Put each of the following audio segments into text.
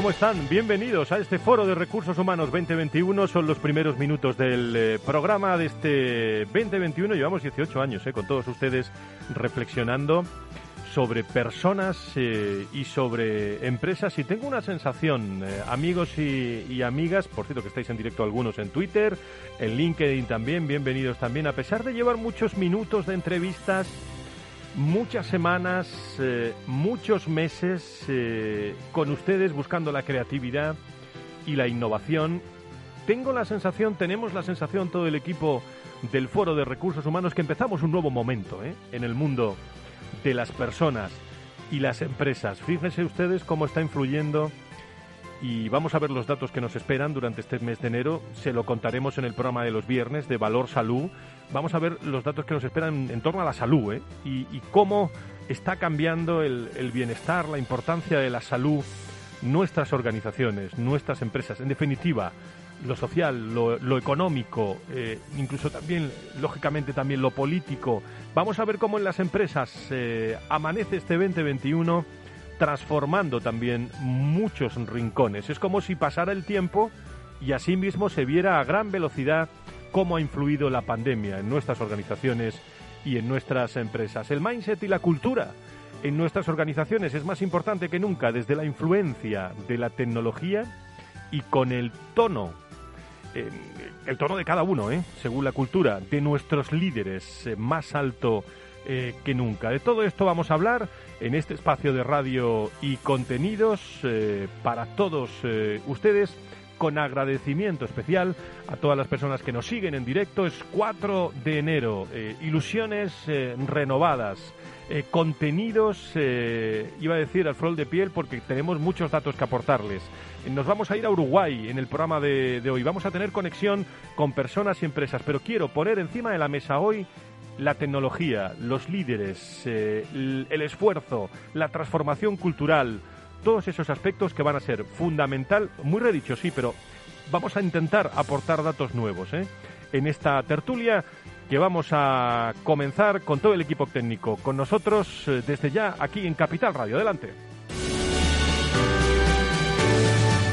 ¿Cómo están? Bienvenidos a este Foro de Recursos Humanos 2021. Son los primeros minutos del eh, programa de este 2021. Llevamos 18 años eh, con todos ustedes reflexionando sobre personas eh, y sobre empresas. Y tengo una sensación, amigos y, y, amigas, por cierto que estáis en directo algunos en Twitter, en LinkedIn también, bienvenidos también, a pesar de llevar muchos minutos de entrevistas muchas semanas, eh, muchos meses eh, con ustedes buscando la creatividad y la innovación. Tengo la sensación, tenemos la sensación todo el equipo del Foro de Recursos Humanos que empezamos un nuevo momento ¿eh? en el mundo de las personas y las empresas. Fíjense ustedes cómo está influyendo y vamos a ver los datos que nos esperan durante este mes de enero. Se lo contaremos en el programa de los viernes de Valor Salud. Vamos a ver los datos que nos esperan en torno a la salud ¿eh? y, cómo está cambiando el, bienestar, la importancia de la salud, nuestras organizaciones, nuestras empresas. En definitiva, lo social, lo, económico, eh, incluso también, lógicamente, también lo político. Vamos a ver cómo en las empresas eh, amanece este 2021 transformando también muchos rincones. Es como si pasara el tiempo y asimismo se viera a gran velocidad cómo ha influido la pandemia en nuestras organizaciones y en nuestras empresas. El mindset y la cultura en nuestras organizaciones es más importante que nunca desde la influencia de la tecnología y con el tono, eh, el tono de cada uno, eh, según la cultura, de nuestros líderes eh, más alto que nunca. De todo esto vamos a hablar en este espacio de radio y contenidos eh, para todos eh, ustedes con agradecimiento especial a todas las personas que nos siguen en directo. Es 4 de enero, eh, ilusiones renovadas, contenidos, iba a decir al frol de piel porque tenemos muchos datos que aportarles. Nos vamos a ir a Uruguay en el programa de hoy. Vamos a tener conexión con personas y empresas, pero quiero poner encima de la mesa hoy la tecnología, los líderes, eh, el, esfuerzo, la transformación cultural, todos esos aspectos que van a ser fundamental, muy redicho sí, pero vamos a intentar aportar datos nuevos ¿eh? en esta tertulia que vamos a comenzar con todo el equipo técnico, con nosotros eh, desde ya aquí en Capital Radio. Adelante.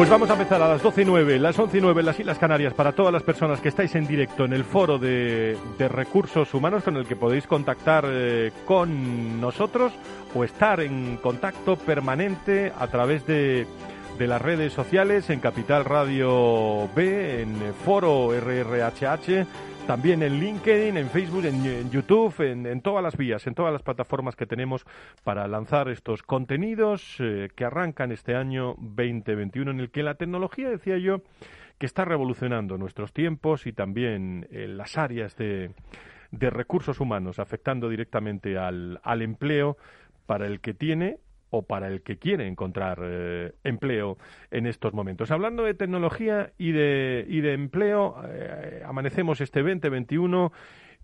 Pues vamos a empezar a las 12 y 9, las 11 y 9 en las Islas Canarias para todas las personas que estáis en directo en el foro de, recursos humanos con el que podéis contactar eh, con nosotros o estar en contacto permanente a través de, de las redes sociales en Capital Radio B, en Foro RRHH también en LinkedIn, en Facebook, en, YouTube, en, todas las vías, en todas las plataformas que tenemos para lanzar estos contenidos eh, que arrancan este año 2021 en el que la tecnología, decía yo, que está revolucionando nuestros tiempos y también eh, las áreas de, recursos humanos, afectando directamente al, al empleo para el que tiene o para el que quiere encontrar eh, empleo en estos momentos. Hablando de tecnología y de, y de empleo, eh, amanecemos este 2021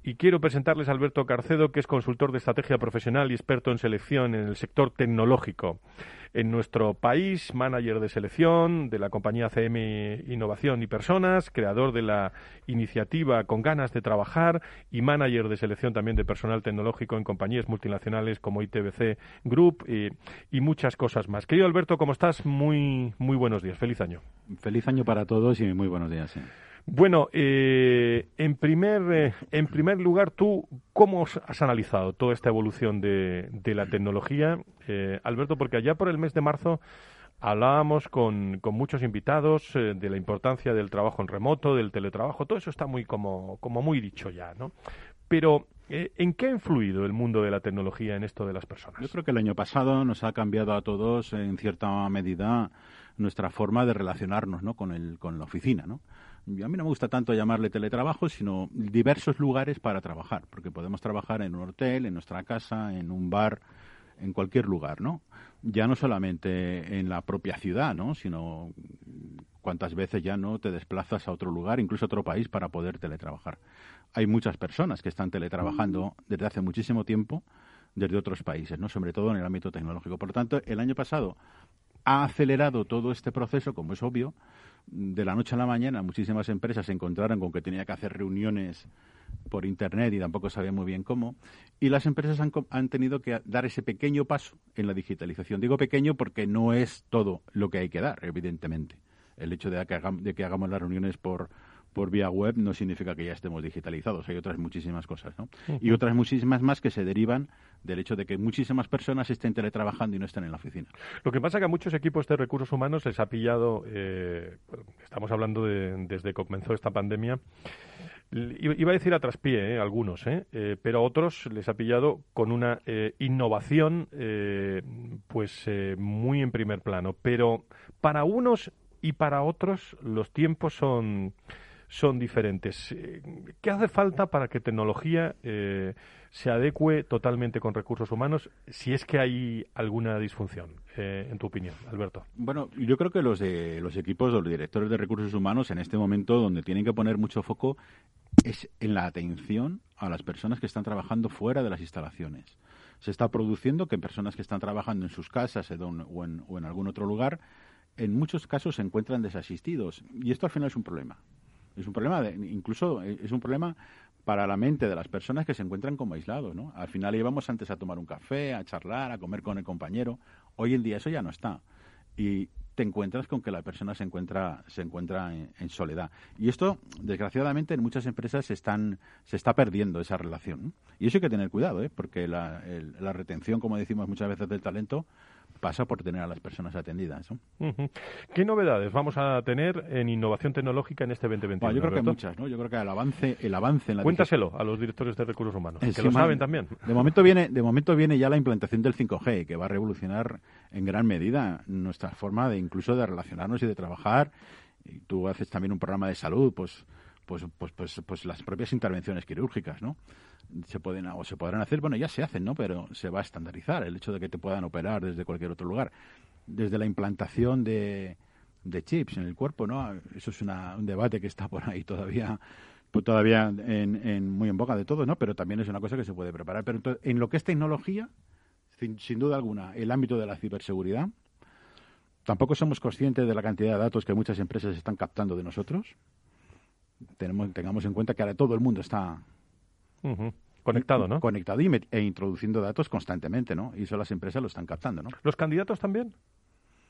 y quiero presentarles a Alberto Carcedo, que es consultor de estrategia profesional y experto en selección en el sector tecnológico en nuestro país, manager de selección de la compañía CM Innovación y Personas, creador de la iniciativa Con ganas de trabajar y manager de selección también de personal tecnológico en compañías multinacionales como ITBC Group y, y muchas cosas más. Querido Alberto, ¿cómo estás? Muy, muy buenos días. Feliz año. Feliz año para todos y muy buenos días. Bueno, eh, en, primer, eh, en primer lugar, tú, ¿cómo has analizado toda esta evolución de, de la tecnología, eh, Alberto? Porque allá por el mes de marzo hablábamos con, con muchos invitados de la importancia del trabajo en remoto, del teletrabajo, todo eso está muy como, como muy dicho ya, ¿no? Pero, ¿en qué ha influido el mundo de la tecnología en esto de las personas? Yo creo que el año pasado nos ha cambiado a todos, en cierta medida, nuestra forma de relacionarnos ¿no? con, el, con la oficina, ¿no? A mí no me gusta tanto llamarle teletrabajo, sino diversos lugares para trabajar, porque podemos trabajar en un hotel, en nuestra casa, en un bar, en cualquier lugar, ¿no? Ya no solamente en la propia ciudad, ¿no? Sino cuántas veces ya no te desplazas a otro lugar, incluso a otro país, para poder teletrabajar. Hay muchas personas que están teletrabajando desde hace muchísimo tiempo desde otros países, ¿no? Sobre todo en el ámbito tecnológico. Por lo tanto, el año pasado ha acelerado todo este proceso, como es obvio, de la noche a la mañana muchísimas empresas se encontraron con que tenía que hacer reuniones por Internet y tampoco sabían muy bien cómo. Y las empresas han, han, tenido que dar ese pequeño paso en la digitalización. Digo pequeño porque no es todo lo que hay que dar, evidentemente. El hecho de que, de que hagamos las reuniones por, por vía web no significa que ya estemos digitalizados. Hay otras muchísimas cosas, ¿no? Y otras muchísimas más que se derivan del hecho de que muchísimas personas estén teletrabajando y no estén en la oficina. Lo que pasa es que a muchos equipos de recursos humanos les ha pillado, eh, estamos hablando de, desde que comenzó esta pandemia, Iba a decir a traspié, eh, algunos, eh, eh, pero a otros les ha pillado con una eh, innovación pues muy en primer plano. Pero para unos y para otros los tiempos son son diferentes. Eh, ¿Qué hace falta para que tecnología eh, se adecue totalmente con recursos humanos, si es que hay alguna disfunción, eh, en tu opinión, Alberto? Bueno, yo creo que los, de, los equipos, los directores de recursos humanos, en este momento, donde tienen que poner mucho foco es en la atención a las personas que están trabajando fuera de las instalaciones. Se está produciendo que personas que están trabajando en sus casas o en, o en algún otro lugar, en muchos casos se encuentran desasistidos. Y esto al final es un problema. Es un problema, de, incluso eh, es un problema para la mente de las personas que se encuentran como aislados, ¿no? Al final íbamos antes a tomar un café, a charlar, a comer con el compañero. Hoy en día eso ya no está. Y te encuentras con que la persona se encuentra se encuentra en, soledad y esto desgraciadamente en muchas empresas se están se está perdiendo esa relación y eso hay que tener cuidado ¿eh? porque la, la retención como decimos muchas veces del talento pasa por tener a las personas atendidas. ¿Qué novedades vamos a tener en innovación tecnológica en este 2021? yo creo que muchas, ¿no? Yo creo que el avance, el avance en la Cuéntaselo a los directores de recursos humanos, que lo saben también. De momento viene, de momento viene ya la implantación del 5G, que va a revolucionar en gran medida nuestra forma de incluso de relacionarnos y de trabajar. Y tú haces también un programa de salud, pues pues, pues, pues, pues las propias intervenciones quirúrgicas, ¿no? Se pueden o se podrán hacer, bueno, ya se hacen, ¿no? Pero se va a estandarizar el hecho de que te puedan operar desde cualquier otro lugar. Desde la implantación de, de chips en el cuerpo, ¿no? Eso es un debate que está por ahí todavía pues todavía en, muy en boca de todos, ¿no? Pero también es una cosa que se puede preparar. Pero en lo que es tecnología, sin, sin, duda alguna, el ámbito de la ciberseguridad, tampoco somos conscientes de la cantidad de datos que muchas empresas están captando de nosotros tenemos, tengamos en cuenta que ahora todo el mundo está conectado, ¿no? Conectado y e introduciendo datos constantemente, ¿no? Y eso las empresas lo están captando, ¿no? ¿Los candidatos también?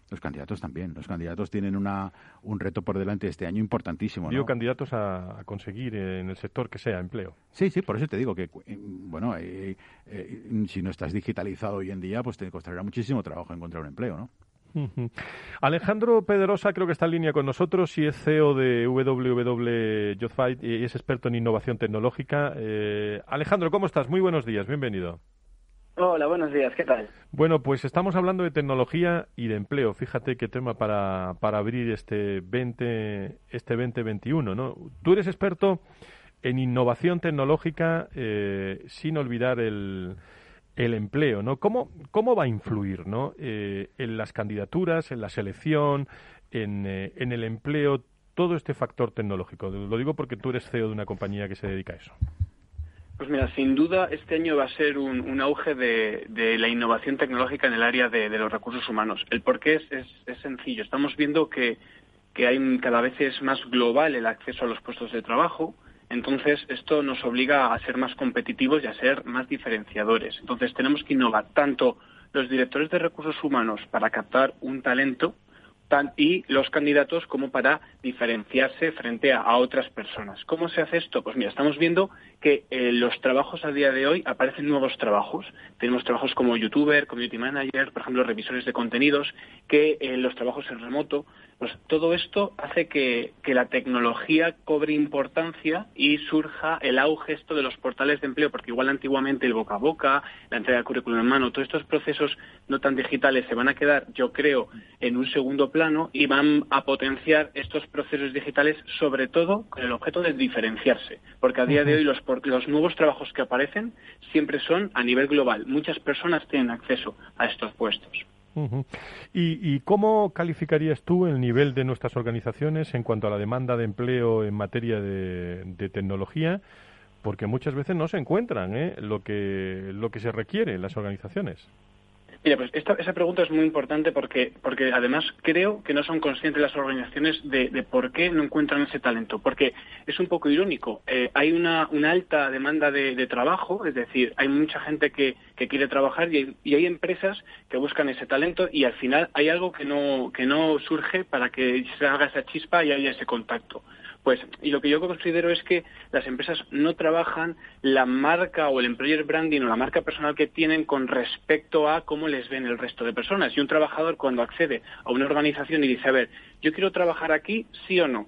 Los candidatos también. Los candidatos tienen una, un reto por delante este año importantísimo. Digo, candidatos a, conseguir en el sector que sea empleo. Sí, sí, por eso te digo que, eh, bueno, eh, eh, si no estás digitalizado hoy en día, pues te costará muchísimo trabajo encontrar un empleo, ¿no? Alejandro Pedrosa creo que está en línea con nosotros y es CEO de WWW y es experto en innovación tecnológica. Eh, Alejandro, ¿cómo estás? Muy buenos días, bienvenido. Hola, buenos días, ¿qué tal? Bueno, pues estamos hablando de tecnología y de empleo. Fíjate qué tema para, para abrir este 20, este 2021, ¿no? Tú eres experto en innovación tecnológica eh, sin olvidar el el empleo, ¿no? ¿Cómo, cómo va a influir, ¿no? Eh, en las candidaturas, en la selección, en, eh, en el empleo, todo este factor tecnológico. Lo digo porque tú eres CEO de una compañía que se dedica a eso. Pues mira, sin duda este año va a ser un, auge de, la innovación tecnológica en el área de, los recursos humanos. El porqué es, es, sencillo. Estamos viendo que, que hay cada vez es más global el acceso a los puestos de trabajo. Entonces, esto nos obliga a ser más competitivos y a ser más diferenciadores. Entonces, tenemos que innovar tanto los directores de recursos humanos para captar un talento y los candidatos como para diferenciarse frente a, otras personas. ¿Cómo se hace esto? Pues mira, estamos viendo que eh, los trabajos a día de hoy aparecen nuevos trabajos. Tenemos trabajos como youtuber, community manager, por ejemplo, revisores de contenidos, que eh, los trabajos en remoto pues todo esto hace que, la tecnología cobre importancia y surja el auge esto de los portales de empleo, porque igual antiguamente el boca a boca, la entrega de currículum en mano, todos estos procesos no tan digitales se van a quedar, yo creo, en un segundo plano y van a potenciar estos procesos digitales, sobre todo con el objeto de diferenciarse, porque a día de hoy los, los nuevos trabajos que aparecen siempre son a nivel global. Muchas personas tienen acceso a estos puestos. ¿Y, cómo calificarías tú el nivel de nuestras organizaciones en cuanto a la demanda de empleo en materia de, tecnología? Porque muchas veces no se encuentran ¿eh? lo, que, lo que se requiere en las organizaciones. Mira, pues esa pregunta es muy importante porque, porque además creo que no son conscientes las organizaciones de, por qué no encuentran ese talento. Porque es un poco irónico. Eh, hay una, alta demanda de, trabajo, es decir, hay mucha gente que, quiere trabajar y hay, empresas que buscan ese talento y al final hay algo que no, que no surge para que se haga esa chispa y haya ese contacto. Pues, y lo que yo considero es que las empresas no trabajan la marca o el employer branding o la marca personal que tienen con respecto a cómo les ven el resto de personas. Y un trabajador cuando accede a una organización y dice, a ver, yo quiero trabajar aquí, sí o no.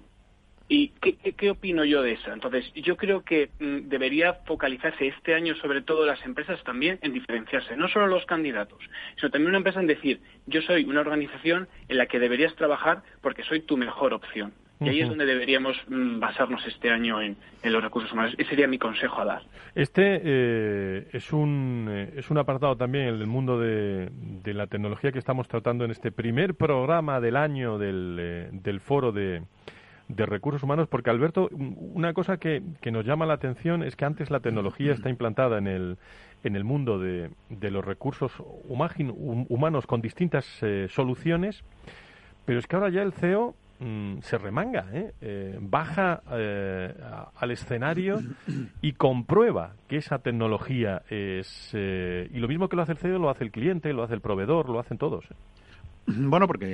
¿Y qué, opino yo de eso? Entonces, yo creo que mm, debería focalizarse este año, sobre todo las empresas, también en diferenciarse, no solo los candidatos, sino también una empresa en decir, yo soy una organización en la que deberías trabajar porque soy tu mejor opción. Y ahí es donde deberíamos mm, basarnos este año en, los recursos humanos. Ese sería mi consejo a dar. Este eh, es, un, eh, es un apartado también en el mundo de, la tecnología que estamos tratando en este primer programa del año del, eh, del foro de, de recursos humanos, porque Alberto, una cosa que, que, nos llama la atención es que antes la tecnología está implantada en el, en el mundo de, de los recursos humanos con distintas soluciones, pero es que ahora ya el CEO Mm, se remanga, ¿eh? Eh, baja eh, al escenario y comprueba que esa tecnología es... y lo mismo que lo hace el CEO, lo hace el cliente, lo hace el proveedor, lo hacen todos. Bueno, porque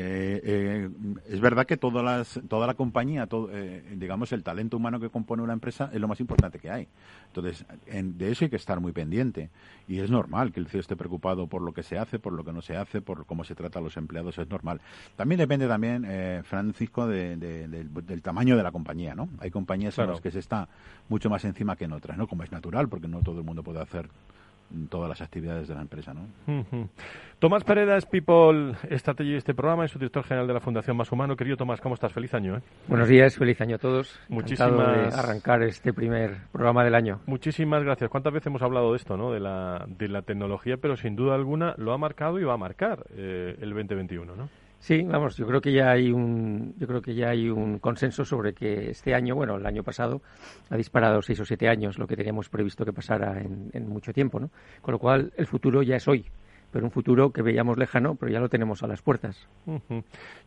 eh, es verdad que todas las, toda la compañía, todo, eh, digamos, el talento humano que compone una empresa es lo más importante que hay. Entonces, de eso hay que estar muy pendiente. Y es normal que el CEO esté preocupado por lo que se hace, por lo que no se hace, por cómo se trata a los empleados, es normal. También depende también, eh, Francisco, del, tamaño de la compañía, ¿no? Hay compañías en las que se está mucho más encima que en otras, ¿no? Como es natural, porque no todo el mundo puede hacer todas las actividades de la empresa. ¿no? Tomás Pereda es People Strategy de este programa, es su director general de la Fundación Más Humano. Querido Tomás, ¿cómo estás? Feliz año. ¿eh? Buenos días, feliz año a todos. Muchísimas de arrancar este primer programa del año. Muchísimas gracias. ¿Cuántas veces hemos hablado de esto, ¿no? de, la, de la tecnología? Pero sin duda alguna lo ha marcado y va a marcar eh, el 2021, ¿no? Sí, vamos, yo creo que ya hay un, yo creo que ya hay un consenso sobre que este año, bueno, el año pasado ha disparado seis o siete años lo que teníamos previsto que pasara en, mucho tiempo, ¿no? Con lo cual el futuro ya es hoy, pero un futuro que veíamos lejano, pero ya lo tenemos a las puertas.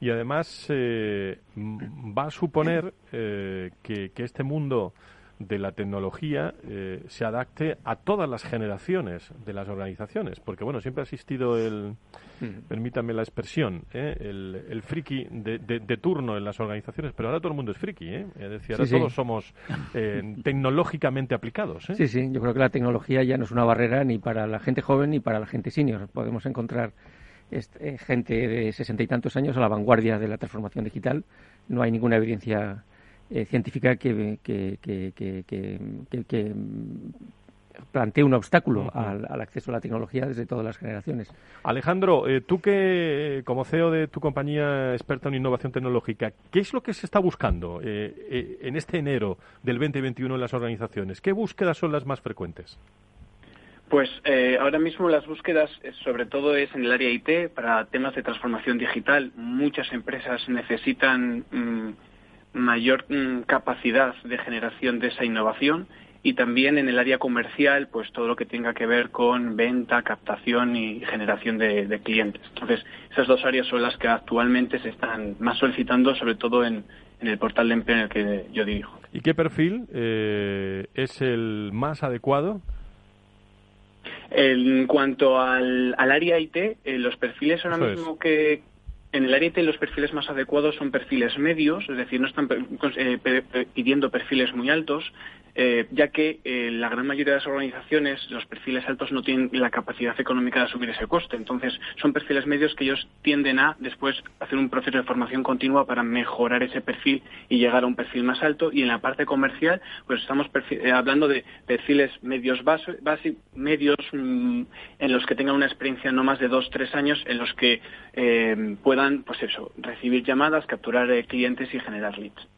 Y además eh, va a suponer eh, que este mundo de la tecnología eh, se adapte a todas las generaciones de las organizaciones. Porque, bueno, siempre ha existido el, mm. permítame la expresión, ¿eh? el, el, friki de, de, turno en las organizaciones, pero ahora todo el mundo es friki, ¿eh? Es decir, ahora todos somos eh, tecnológicamente aplicados. ¿eh? Sí, sí, yo creo que la tecnología ya no es una barrera ni para la gente joven ni para la gente senior. Podemos encontrar gente de sesenta y tantos años a la vanguardia de la transformación digital. No hay ninguna evidencia eh, científica que, que, que, plantee un obstáculo al, acceso a la tecnología desde todas las generaciones. Alejandro, eh, tú que como CEO de tu compañía experta en innovación tecnológica, ¿qué es lo que se está buscando eh, en este enero del 2021 en las organizaciones? ¿Qué búsquedas son las más frecuentes? Pues eh, ahora mismo las búsquedas, eh, sobre todo, es en el área IT para temas de transformación digital. Muchas empresas necesitan mm, mayor mm, capacidad de generación de esa innovación y también en el área comercial, pues todo lo que tenga que ver con venta, captación y generación de, clientes. Entonces, esas dos áreas son las que actualmente se están más solicitando, sobre todo en, el portal de empleo en el que yo dirijo. ¿Y qué perfil eh, es el más adecuado? En cuanto al, área IT, eh, los perfiles son lo mismo que en el área IT los perfiles más adecuados son perfiles medios, es decir, no están eh, pidiendo perfiles muy altos, eh, ya que eh, la gran mayoría de las organizaciones, los perfiles altos no tienen la capacidad económica de asumir ese coste. Entonces, son perfiles medios que ellos tienden a después hacer un proceso de formación continua para mejorar ese perfil y llegar a un perfil más alto. Y en la parte comercial, pues estamos hablando de perfiles medios base, medios mm, en los que tengan una experiencia no más de dos, tres años, en los que puedan, pues eso, recibir llamadas, capturar clientes y generar leads.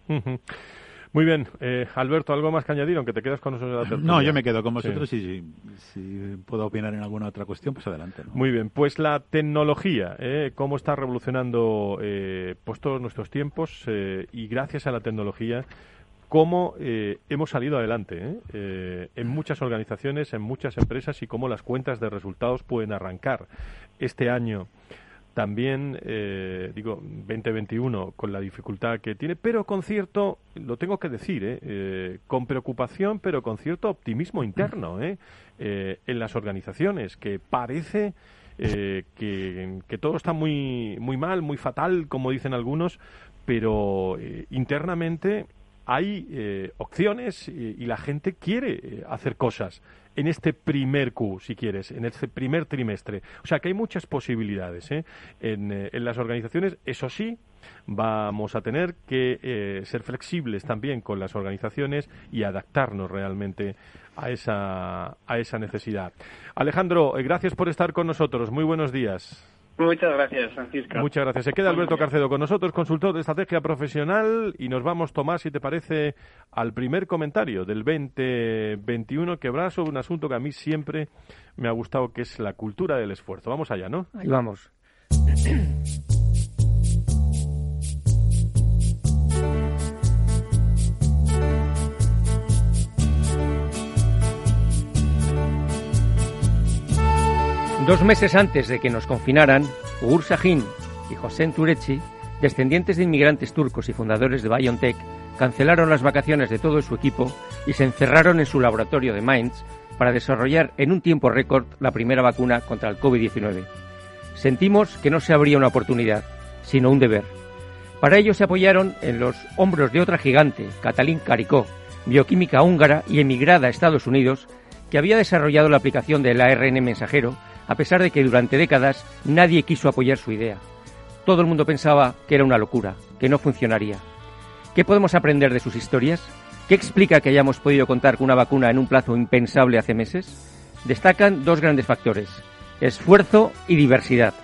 Muy bien, eh, Alberto, ¿algo más que añadir, aunque te quedas con nosotros? no, yo me quedo con vosotros y si, puedo opinar en alguna otra cuestión, pues adelante. Muy bien, pues la tecnología, eh, cómo está revolucionando eh, pues todos nuestros tiempos eh, y gracias a la tecnología cómo hemos salido adelante en muchas organizaciones, en muchas empresas y cómo las cuentas de resultados pueden arrancar este año también, eh, digo, 2021 con la dificultad que tiene, pero con cierto, lo tengo que decir, eh, eh, con preocupación, pero con cierto optimismo interno en las organizaciones, que parece que, que, todo está muy, muy mal, muy fatal, como dicen algunos, pero internamente hay opciones y, la gente quiere hacer cosas en este primer Q, si quieres, en este primer trimestre. O sea que hay muchas posibilidades ¿eh? Eh, en, las organizaciones. Eso sí, vamos a tener que eh, ser flexibles también con las organizaciones y adaptarnos realmente a esa, a esa necesidad. Alejandro, gracias por estar con nosotros. Muy buenos días. Muchas gracias, Francisco. Muchas gracias. Se queda Alberto Carcedo con nosotros, consultor de estrategia profesional, y nos vamos, Tomás, si te parece, al primer comentario del 2021 que habrá sobre un asunto que a mí siempre me ha gustado, que es la cultura del esfuerzo. Vamos allá, ¿no? Ahí vamos. Dos meses antes de que nos confinaran, Ugur Sahin y José Turechi, descendientes de inmigrantes turcos y fundadores de BioNTech, cancelaron las vacaciones de todo su equipo y se encerraron en su laboratorio de Mainz para desarrollar en un tiempo récord la primera vacuna contra el COVID-19. Sentimos que no se abría una oportunidad, sino un deber. Para ello se apoyaron en los hombros de otra gigante, Katalin Karikó, bioquímica húngara y emigrada a Estados Unidos, que había desarrollado la aplicación del ARN mensajero a pesar de que durante décadas nadie quiso apoyar su idea. Todo el mundo pensaba que era una locura, que no funcionaría. ¿Qué podemos aprender de sus historias? ¿Qué explica que hayamos podido contar con una vacuna en un plazo impensable hace meses? Destacan dos grandes factores, esfuerzo y diversidad.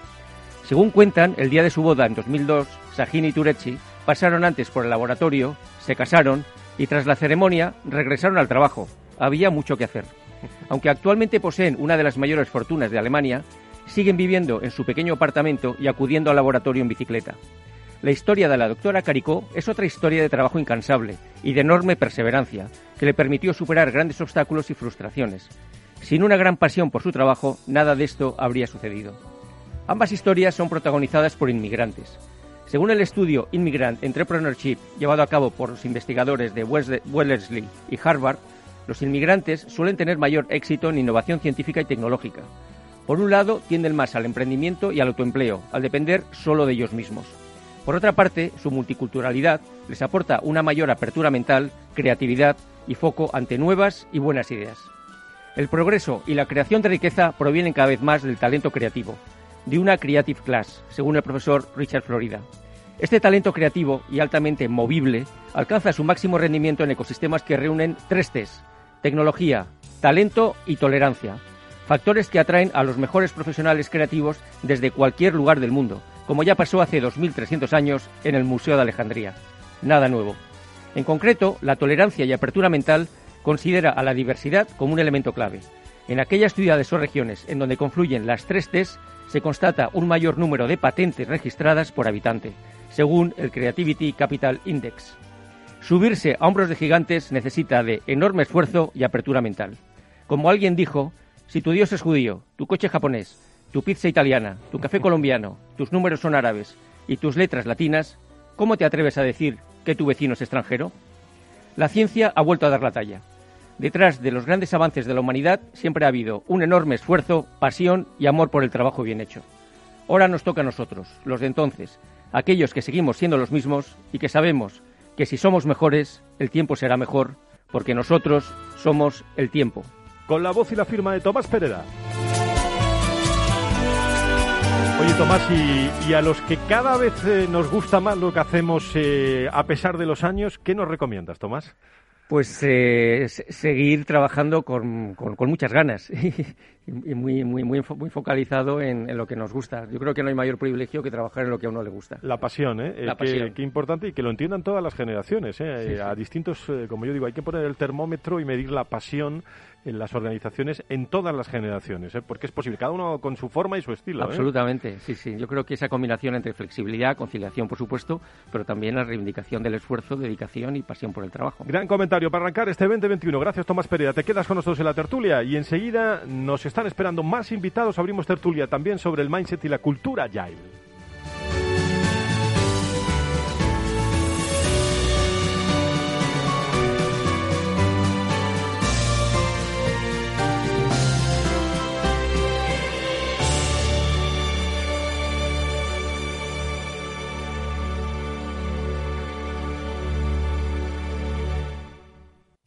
Según cuentan, el día de su boda en 2002, Sahin y Turechi pasaron antes por el laboratorio, se casaron y tras la ceremonia regresaron al trabajo. Había mucho que hacer. Aunque actualmente poseen una de las mayores fortunas de Alemania, siguen viviendo en su pequeño apartamento y acudiendo al laboratorio en bicicleta. La historia de la doctora Caricó es otra historia de trabajo incansable y de enorme perseverancia, que le permitió superar grandes obstáculos y frustraciones. Sin una gran pasión por su trabajo, nada de esto habría sucedido. Ambas historias son protagonizadas por inmigrantes. Según el estudio Immigrant Entrepreneurship llevado a cabo por los investigadores de Wellesley y Harvard, los inmigrantes suelen tener mayor éxito en innovación científica y tecnológica. Por un lado, tienden más al emprendimiento y al autoempleo, al depender solo de ellos mismos. Por otra parte, su multiculturalidad les aporta una mayor apertura mental, creatividad y foco ante nuevas y buenas ideas. El progreso y la creación de riqueza provienen cada vez más del talento creativo, de una creative class, según el profesor Richard Florida. Este talento creativo y altamente movible alcanza su máximo rendimiento en ecosistemas que reúnen tres T's, tecnología, talento y tolerancia, factores que atraen a los mejores profesionales creativos desde cualquier lugar del mundo, como ya pasó hace 2.300 años en el Museo de Alejandría. Nada nuevo. En concreto, la tolerancia y apertura mental considera a la diversidad como un elemento clave. En aquellas ciudades o regiones en donde confluyen las tres Ts, se constata un mayor número de patentes registradas por habitante, según el Creativity Capital Index. Subirse a hombros de gigantes necesita de enorme esfuerzo y apertura mental. Como alguien dijo, si tu Dios es judío, tu coche japonés, tu pizza italiana, tu café colombiano, tus números son árabes y tus letras latinas, ¿cómo te atreves a decir que tu vecino es extranjero? La ciencia ha vuelto a dar la talla. Detrás de los grandes avances de la humanidad siempre ha habido un enorme esfuerzo, pasión y amor por el trabajo bien hecho. Ahora nos toca a nosotros, los de entonces, aquellos que seguimos siendo los mismos y que sabemos que si somos mejores, el tiempo será mejor, porque nosotros somos el tiempo. Con la voz y la firma de Tomás Pereda. Oye Tomás, y, a los que cada vez eh, nos gusta más lo que hacemos eh, a pesar de los años, ¿qué nos recomiendas, Tomás? Pues eh, seguir trabajando con, con, muchas ganas y, muy, muy, muy, muy focalizado en, lo que nos gusta. Yo creo que no hay mayor privilegio que trabajar en lo que a uno le gusta. La pasión, ¿eh? La qué, qué, importante y que lo entiendan todas las generaciones. ¿eh? A distintos, como yo digo, hay que poner el termómetro y medir la pasión en las organizaciones en todas las generaciones, ¿eh? porque es posible, cada uno con su forma y su estilo. ¿eh? Absolutamente, sí, sí. Yo creo que esa combinación entre flexibilidad, conciliación, por supuesto, pero también la reivindicación del esfuerzo, dedicación y pasión por el trabajo. Gran comentario para arrancar este 2021. Gracias, Tomás Pereira. Te quedas con nosotros en la tertulia y enseguida nos están esperando más invitados. Abrimos tertulia también sobre el mindset y la cultura Agile.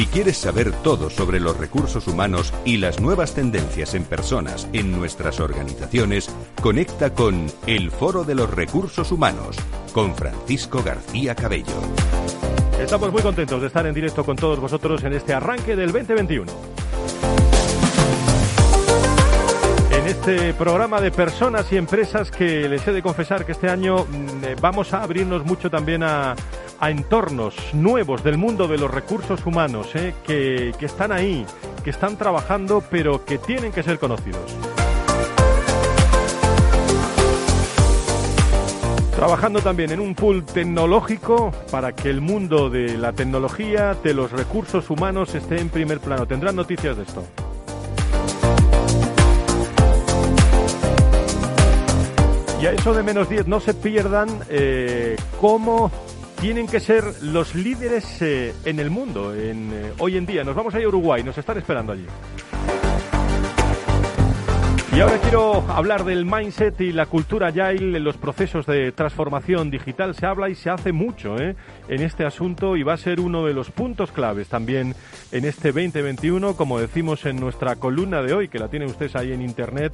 Si quieres saber todo sobre los recursos humanos y las nuevas tendencias en personas en nuestras organizaciones, conecta con El Foro de los Recursos Humanos con Francisco García Cabello. Estamos muy contentos de estar en directo con todos vosotros en este arranque del 2021. En este programa de personas y empresas que les he de confesar que este año mm, eh, vamos a abrirnos mucho también a, a entornos nuevos del mundo de los recursos humanos, eh, que, que están ahí, que están trabajando, pero que tienen que ser conocidos. Trabajando también en un pool tecnológico para que el mundo de la tecnología, de los recursos humanos esté en primer plano. Tendrán noticias de esto. Y a eso de menos 10 no se pierdan eh, cómo tienen que ser los líderes eh, en el mundo en, eh, hoy en día. Nos vamos a ir a Uruguay, nos están esperando allí. Y ahora quiero hablar del mindset y la cultura agile en los procesos de transformación digital. Se habla y se hace mucho ¿eh? en este asunto y va a ser uno de los puntos claves también en este 2021, como decimos en nuestra columna de hoy, que la tienen ustedes ahí en internet.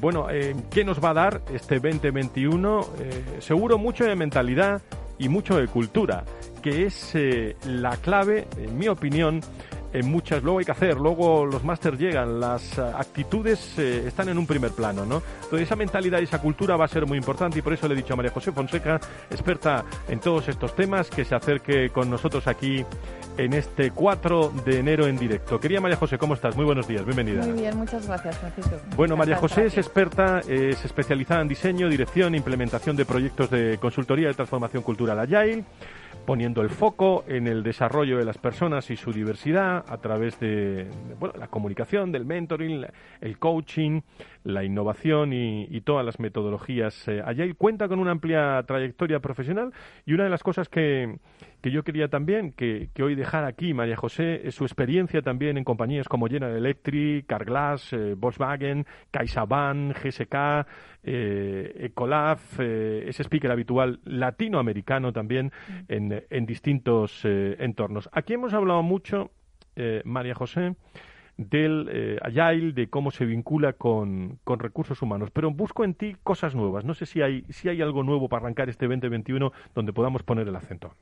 Bueno, eh, ¿qué nos va a dar este 2021? Eh, seguro mucho de mentalidad y mucho de cultura, que es eh, la clave, en mi opinión, en muchas, luego hay que hacer, luego los másters llegan, las eh, actitudes eh, están en un primer plano, ¿no? Entonces esa mentalidad y esa cultura va a ser muy importante y por eso le he dicho a María José Fonseca, experta en todos estos temas, que se acerque con nosotros aquí en este 4 de enero en directo. Quería María José, ¿cómo estás? Muy buenos días, bienvenida. Muy bien, muchas gracias, Francisco. Bueno, María José es experta, es especializada en diseño, dirección e implementación de proyectos de consultoría de transformación cultural Agile, poniendo el foco en el desarrollo de las personas y su diversidad a través de, de, bueno, la comunicación, del mentoring, la- el coaching, la innovación y, y todas las metodologías eh, Agile. Cuenta con una amplia trayectoria profesional y una de las cosas que, que yo quería también que, que hoy dejar aquí, María José, es su experiencia también en compañías como General Electric, Carglass, eh, Volkswagen, CaixaBank, GSK, eh, Ecolaf, eh, es speaker habitual latinoamericano también en, en distintos eh, entornos. Aquí hemos hablado mucho, eh, María José, del eh, Agile, de cómo se vincula con, con recursos humanos. Pero busco en ti cosas nuevas. No sé si hay, si hay algo nuevo para arrancar este 2021 donde podamos poner el acento.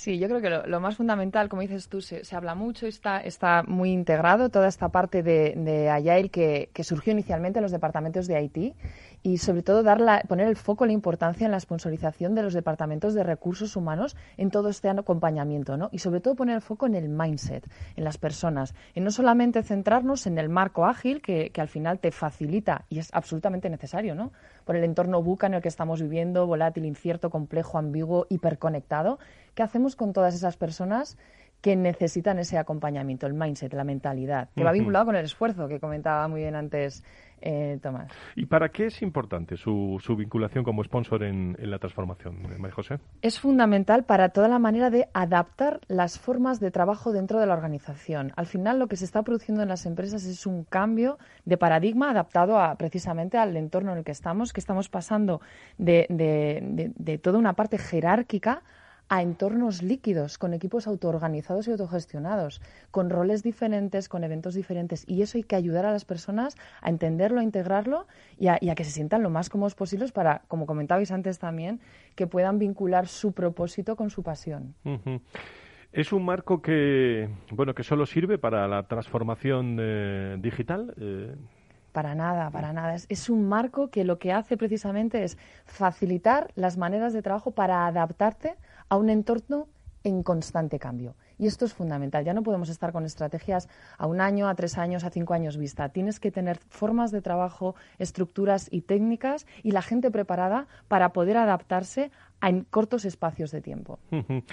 Sí, yo creo que lo, lo más fundamental, como dices tú, se, se habla mucho, está, está muy integrado toda esta parte de, de que, que surgió inicialmente en los departamentos de IT y sobre todo dar la- poner el foco, la importancia en la sponsorización de los departamentos de recursos humanos en todo este acompañamiento, ¿no? Y sobre todo poner el foco en el mindset, en las personas, en no solamente centrarnos en el marco ágil que, que al final te facilita y es absolutamente necesario, ¿no? Por el entorno buca en el que estamos viviendo, volátil, incierto, complejo, ambiguo, hiperconectado. ¿Qué hacemos con todas esas personas que necesitan ese acompañamiento, el mindset, la mentalidad, que va vinculado con el esfuerzo que comentaba muy bien antes eh, Tomás? ¿Y para qué es importante su, su vinculación como sponsor en, en la transformación, María José? es fundamental para toda la manera de adaptar las formas de trabajo dentro de la organización. Al final, lo que se está produciendo en las empresas es un cambio de paradigma adaptado a, precisamente al entorno en el que estamos, que estamos pasando de, de- de- de toda una parte jerárquica a entornos líquidos, con equipos autoorganizados y autogestionados, con roles diferentes, con eventos diferentes. Y eso hay que ayudar a las personas a entenderlo, a integrarlo y a, y a que se sientan lo más cómodos posibles para, como comentabais antes también, que puedan vincular su propósito con su pasión. Es un marco que, bueno, que solo sirve para la transformación eh, digital. eh, Para nada, para nada. Es, es un marco que lo que hace precisamente es facilitar las maneras de trabajo para adaptarte a un entorno en constante cambio. Y esto es fundamental. Ya no podemos estar con estrategias a un año, a tres años, a cinco años vista. Tienes que tener formas de trabajo, estructuras y técnicas y la gente preparada para poder adaptarse en cortos espacios de tiempo.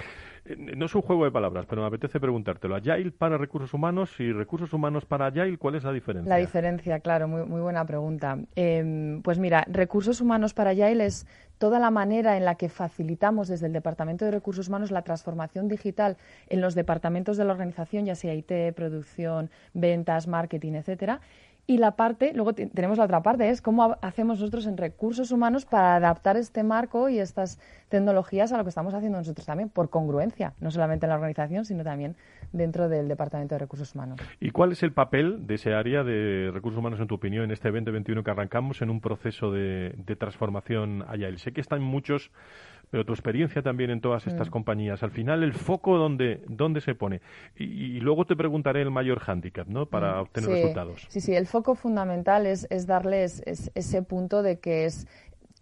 No es un juego de palabras, pero me apetece preguntártelo. Agile para recursos humanos y recursos humanos para Agile, ¿cuál es la diferencia? La diferencia, claro, muy, muy buena pregunta. Eh, pues mira, recursos humanos para Agile es toda la manera en la que facilitamos desde el Departamento de Recursos Humanos la transformación digital en los departamentos de la organización, ya sea IT, producción, ventas, marketing, etcétera, y la parte, luego tenemos la otra parte, es cómo hacemos nosotros en recursos humanos para adaptar este marco y estas tecnologías a lo que estamos haciendo nosotros también, por congruencia, no solamente en la organización, sino también dentro del Departamento de Recursos Humanos. ¿Y cuál es el papel de ese área de recursos humanos, en tu opinión, en este 2021 que arrancamos en un proceso de, transformación allá? Sé que están muchos pero tu experiencia también en todas estas mm. compañías. Al final, el foco dónde, dónde se pone. Y, luego te preguntaré el mayor hándicap, ¿no? Para mm. obtener resultados. Sí, sí, el foco fundamental es, es darles ese punto de que es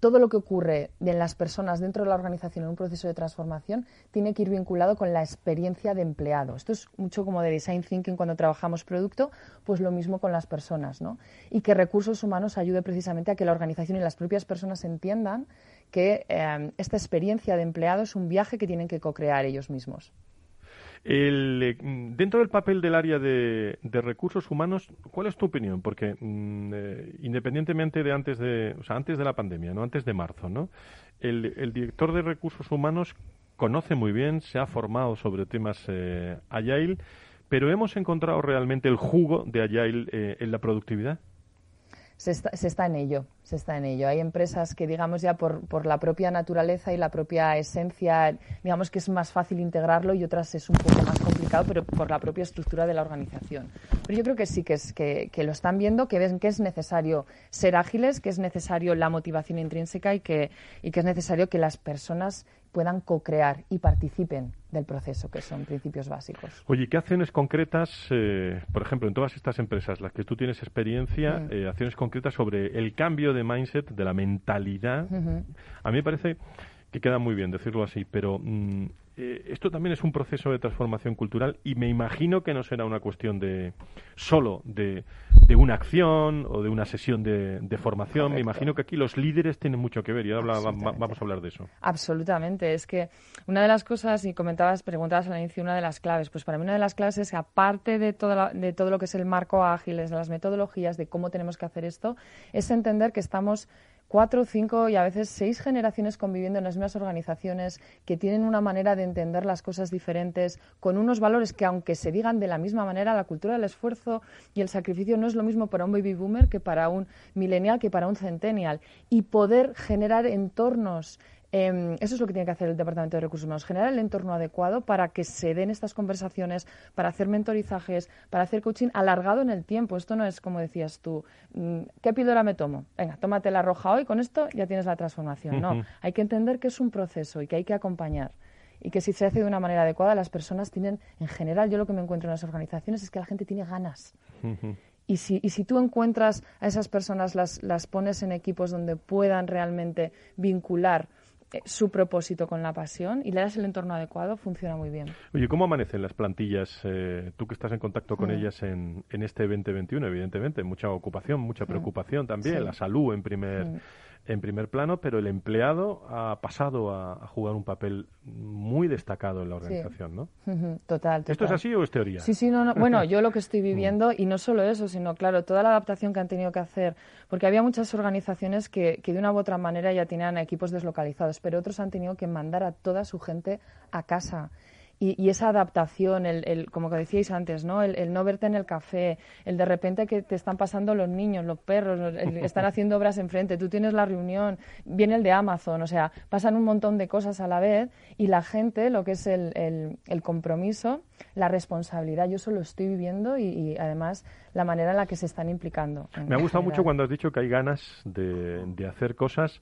todo lo que ocurre en las personas dentro de la organización en un proceso de transformación tiene que ir vinculado con la experiencia de empleado. Esto es mucho como de design thinking cuando trabajamos producto, pues lo mismo con las personas, ¿no? Y que recursos humanos ayude precisamente a que la organización y las propias personas entiendan que eh, esta experiencia de empleado es un viaje que tienen que co-crear ellos mismos. Eh, dentro del papel del área de, recursos humanos, ¿cuál es tu opinión? Porque mm, eh, independientemente de antes de, o sea, antes de la pandemia, no antes de marzo, ¿no? El, director de recursos humanos conoce muy bien, se ha formado sobre temas Agile, pero hemos encontrado realmente el jugo de Agile en la productividad se está, en ello, se está en ello. Hay empresas que, digamos, ya por, por, la propia naturaleza y la propia esencia, digamos que es más fácil integrarlo y otras es un poco más complicado, pero por la propia estructura de la organización. Pero yo creo que sí que, es, que, que lo están viendo, que ven que es necesario ser ágiles, que es necesario la motivación intrínseca y que, y que es necesario que las personas puedan co-crear y participen del proceso, que son principios básicos. Oye, ¿qué acciones concretas, eh, por ejemplo, en todas estas empresas, las que tú tienes experiencia, mm. eh, acciones concretas sobre el cambio de mindset, de la mentalidad? A mí me parece que queda muy bien decirlo así, pero mm, eh, esto también es un proceso de transformación cultural y me imagino que no será una cuestión de solo de, una acción o de una sesión de, formación. Me imagino que aquí los líderes tienen mucho que ver y ahora vamos a hablar de eso. Absolutamente. Es que una de las cosas, y comentabas, preguntabas al inicio, una de las claves, pues para mí una de las claves es que aparte de, de todo lo que es el marco ágil, de las metodologías, de cómo tenemos que hacer esto, es entender que estamos cuatro, cinco y a veces seis generaciones conviviendo en las mismas organizaciones que tienen una manera de entender las cosas diferentes, con unos valores que aunque se digan de la misma manera, la cultura del esfuerzo y el sacrificio no es lo mismo para un baby boomer que para un millennial que para un centennial. Y poder generar entornos Em, eso es lo que tiene que hacer el Departamento de Recursos Humanos, generar el entorno adecuado para que se den estas conversaciones, para hacer mentorizajes, para hacer coaching alargado en el tiempo. Esto no es como decías tú, mm, ¿qué píldora me tomo? Venga, tómate la roja hoy, con esto ya tienes la transformación. No, hay que entender que es un proceso y que hay que acompañar y que si se hace de una manera adecuada, las personas tienen, en general, yo lo que me encuentro en las organizaciones es que la gente tiene ganas. Y si, y si tú encuentras a esas personas, las, las pones en equipos donde puedan realmente vincular su propósito con la pasión y le das el entorno adecuado, funciona muy bien. Oye, ¿cómo amanecen las plantillas? Eh, tú que estás en contacto con mm. ellas en, en, este 2021, evidentemente, mucha ocupación, mucha mm. preocupación también, la salud en primer... Mm en primer plano, pero el empleado ha pasado a, jugar un papel muy destacado en la organización, ¿no? Total, ¿Esto es así o es teoría? Sí, sí, no, no. Bueno, yo lo que estoy viviendo, y no solo eso, sino, claro, toda la adaptación que han tenido que hacer, porque había muchas organizaciones que, que de una u otra manera ya tenían equipos deslocalizados, pero otros han tenido que mandar a toda su gente a casa y, esa adaptación, el, el, como que decíais antes, ¿no? El, no verte en el café, el de repente que te están pasando los niños, los perros, están haciendo obras enfrente, tú tienes la reunión, viene el de Amazon, o sea, pasan un montón de cosas a la vez y la gente, lo que es el, compromiso, la responsabilidad, yo eso lo estoy viviendo y, además la manera en la que se están implicando. Me ha gustado mucho cuando has dicho que hay ganas de, de hacer cosas.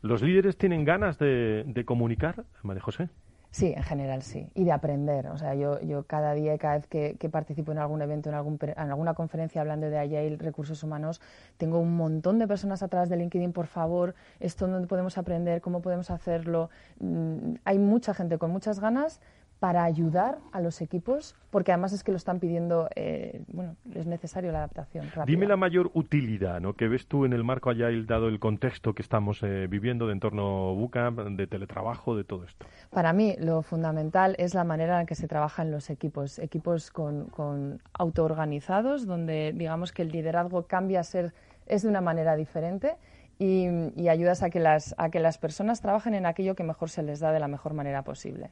¿Los líderes tienen ganas de, de comunicar, María José? Sí, en general sí. Y de aprender. O sea, yo, yo cada día y cada vez que, participo en algún evento, en, algún, en alguna conferencia hablando de Agile, recursos humanos, tengo un montón de personas atrás de LinkedIn, por favor, esto donde podemos aprender, cómo podemos hacerlo. Mm, hay mucha gente con muchas ganas para ayudar a los equipos, porque además es que lo están pidiendo, eh, bueno, es necesario la adaptación. Dime la mayor utilidad ¿no? que ves tú en el marco Agile, dado el contexto que estamos eh, viviendo de entorno buca, de teletrabajo, de todo esto. Para mí, lo fundamental es la manera en que se trabajan los equipos, equipos con, con autoorganizados, donde digamos que el liderazgo cambia a ser, es de una manera diferente y, ayudas a que, las, a que las personas trabajen en aquello que mejor se les da de la mejor manera posible.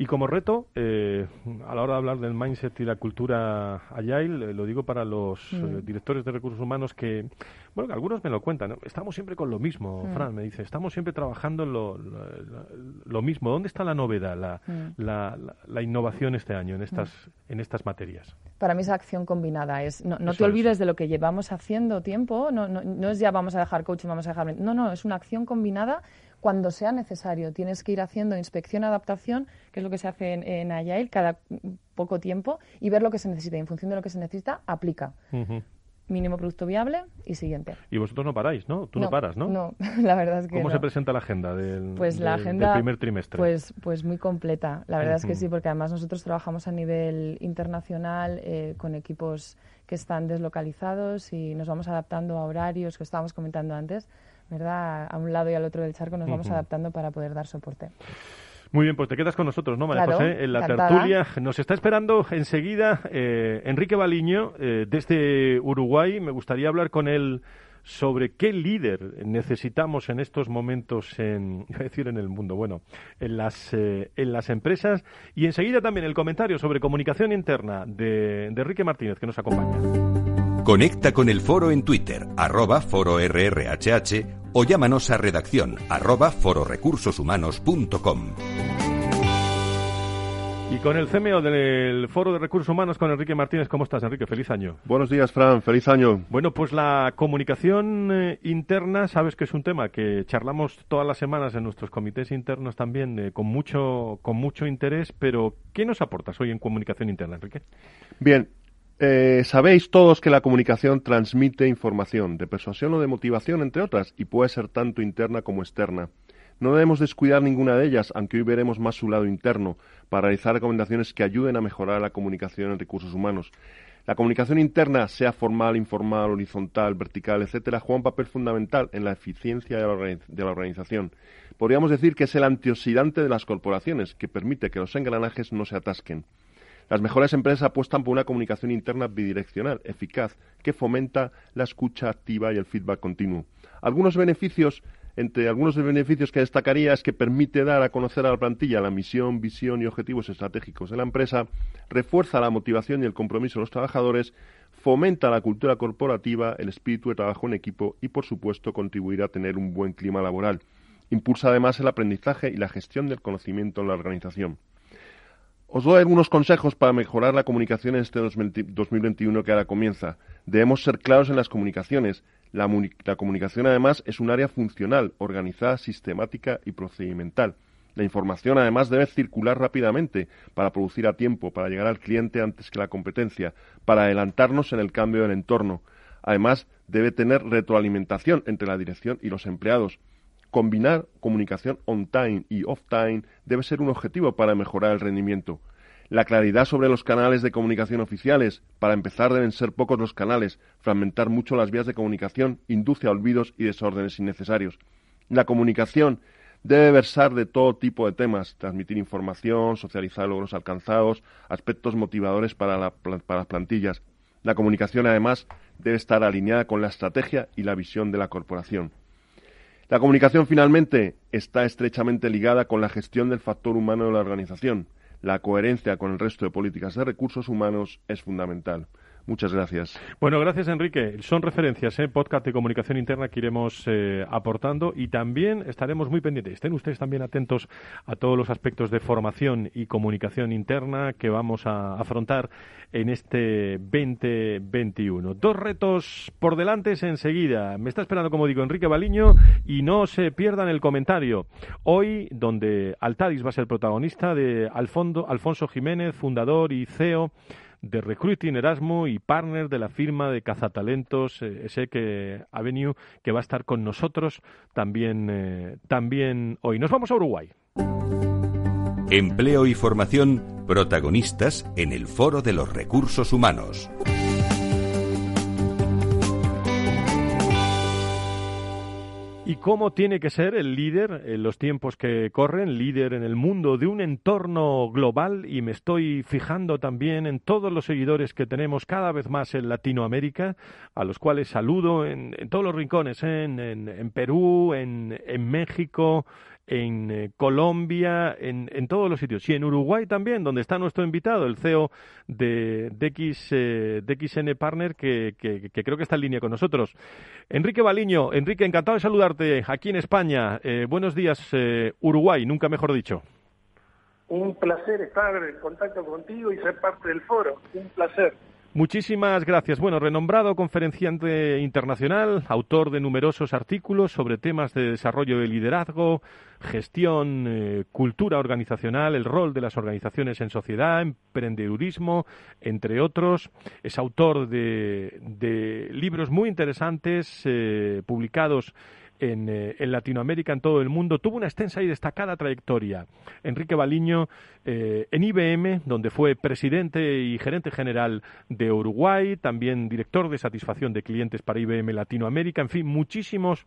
Y como reto, eh, a la hora de hablar del mindset y la cultura agile, eh, lo digo para los eh, mm. directores de recursos humanos que, bueno, que algunos me lo cuentan, estamos siempre con lo mismo, mm. Fran me dice, estamos siempre trabajando en lo, lo, mismo. ¿Dónde está la novedad, la, mm. la, la, innovación este año en estas, en estas materias? Para mí es acción combinada, es no, no te olvides de lo que llevamos haciendo tiempo, no, no, no es ya vamos a dejar coaching, vamos a dejar... No, no, es una acción combinada cuando sea necesario. Tienes que ir haciendo inspección, adaptación, que es lo que se hace en, en Agile cada poco tiempo, y ver lo que se necesita. Y en función de lo que se necesita, aplica. Mínimo producto viable y siguiente. Y vosotros no paráis, ¿no? Tú no, paras, ¿no? No, la verdad es que ¿Cómo se presenta la agenda del, pues la agenda, primer trimestre? Pues, pues muy completa. La verdad es que sí, porque además nosotros trabajamos a nivel internacional eh, con equipos que están deslocalizados y nos vamos adaptando a horarios que estábamos comentando antes. ¿Verdad? A un lado y al otro del charco nos vamos adaptando para poder dar soporte. Muy bien, pues te quedas con nosotros, ¿no, María José? En la tertulia nos está esperando enseguida eh, Enrique Baliño, eh, desde Uruguay. Me gustaría hablar con él sobre qué líder necesitamos en estos momentos en, decir en el mundo, bueno, en las, eh, en las empresas. Y enseguida también el comentario sobre comunicación interna de, de Enrique Martínez, que nos acompaña. Conecta con el foro en Twitter, arroba fororrhh o llámanos a redacción arroba fororecursoshumanos.com. Y con el CMO del Foro de Recursos Humanos, con Enrique Martínez, ¿cómo estás, Enrique? Feliz año. Buenos días, Fran. Feliz año. Bueno, pues la comunicación eh, interna, sabes que es un tema que charlamos todas las semanas en nuestros comités internos también eh, con, mucho, con mucho interés, pero ¿qué nos aportas hoy en comunicación interna, Enrique? Bien, eh, sabéis todos que la comunicación transmite información, de persuasión o de motivación, entre otras, y puede ser tanto interna como externa. No debemos descuidar ninguna de ellas, aunque hoy veremos más su lado interno, para realizar recomendaciones que ayuden a mejorar la comunicación en recursos humanos. La comunicación interna, sea formal, informal, horizontal, vertical, etcétera, juega un papel fundamental en la eficiencia de la organización. Podríamos decir que es el antioxidante de las corporaciones, que permite que los engranajes no se atasquen. Las mejores empresas apuestan por una comunicación interna bidireccional, eficaz, que fomenta la escucha activa y el feedback continuo. Algunos beneficios entre algunos de los beneficios que destacaría es que permite dar a conocer a la plantilla la misión, visión y objetivos estratégicos de la empresa, refuerza la motivación y el compromiso de los trabajadores, fomenta la cultura corporativa, el espíritu de trabajo en equipo y, por supuesto, contribuirá a tener un buen clima laboral. Impulsa además el aprendizaje y la gestión del conocimiento en la organización. Os doy algunos consejos para mejorar la comunicación en este 2021 que ahora comienza. Debemos ser claros en las comunicaciones. La, comunicación, además, es un área funcional, organizada, sistemática y procedimental. La información, además, debe circular rápidamente para producir a tiempo, para llegar al cliente antes que la competencia, para adelantarnos en el cambio del entorno. Además, debe tener retroalimentación entre la dirección y los empleados. Combinar comunicación on-time y off-time debe ser un objetivo para mejorar el rendimiento. La claridad sobre los canales de comunicación oficiales. Para empezar, deben ser pocos los canales. Fragmentar mucho las vías de comunicación induce a olvidos y desórdenes innecesarios. La comunicación debe versar de todo tipo de temas, transmitir información, socializar logros alcanzados, aspectos motivadores para, para las plantillas. La comunicación, además, debe estar alineada con la estrategia y la visión de la corporación. La comunicación finalmente está estrechamente ligada con la gestión del factor humano de la organización. La coherencia con el resto de políticas de recursos humanos es fundamental. Muchas gracias. Bueno, gracias Enrique. Son referencias, ¿eh? podcast de comunicación interna que iremos eh, aportando y también estaremos muy pendientes. Estén ustedes también atentos a todos los aspectos de formación y comunicación interna que vamos a afrontar en este 2021. Dos retos por delante enseguida. Me está esperando, como digo, Enrique Baliño y no se pierdan el comentario. Hoy, donde Altadis va a ser protagonista de Alfonso Jiménez, fundador y CEO de Recruiting Erasmus y partner de la firma de cazatalentos eh, ese que Avenue que va a estar con nosotros también, eh, también hoy. Nos vamos a Uruguay. Empleo y formación protagonistas en el Foro de los Recursos Humanos. Cómo tiene que ser el líder en los tiempos que corren, líder en el mundo de un entorno global y me estoy fijando también en todos los seguidores que tenemos cada vez más en Latinoamérica, a los cuales saludo en, todos los rincones, en, en, Perú, en, en México, en eh, Colombia, en, en, todos los sitios. Y en Uruguay también, donde está nuestro invitado, el CEO de DX, eh, Partner, que, que, creo que está en línea con nosotros. Enrique Baliño, Enrique, encantado de saludarte aquí en España. Eh, buenos días, Uruguay, nunca mejor dicho. Un placer estar en contacto contigo y ser parte del foro. Un placer. Muchísimas gracias. Bueno, renombrado conferenciante internacional, autor de numerosos artículos sobre temas de desarrollo de liderazgo, gestión, eh, cultura organizacional, el rol de las organizaciones en sociedad, emprendedurismo, entre otros. Es autor de, libros muy interesantes eh, publicados eh, en, Latinoamérica, en todo el mundo. Tuvo una extensa y destacada trayectoria. Enrique Baliño eh, en IBM, donde fue presidente y gerente general de Uruguay, también director de satisfacción de clientes para IBM Latinoamérica, en fin, muchísimos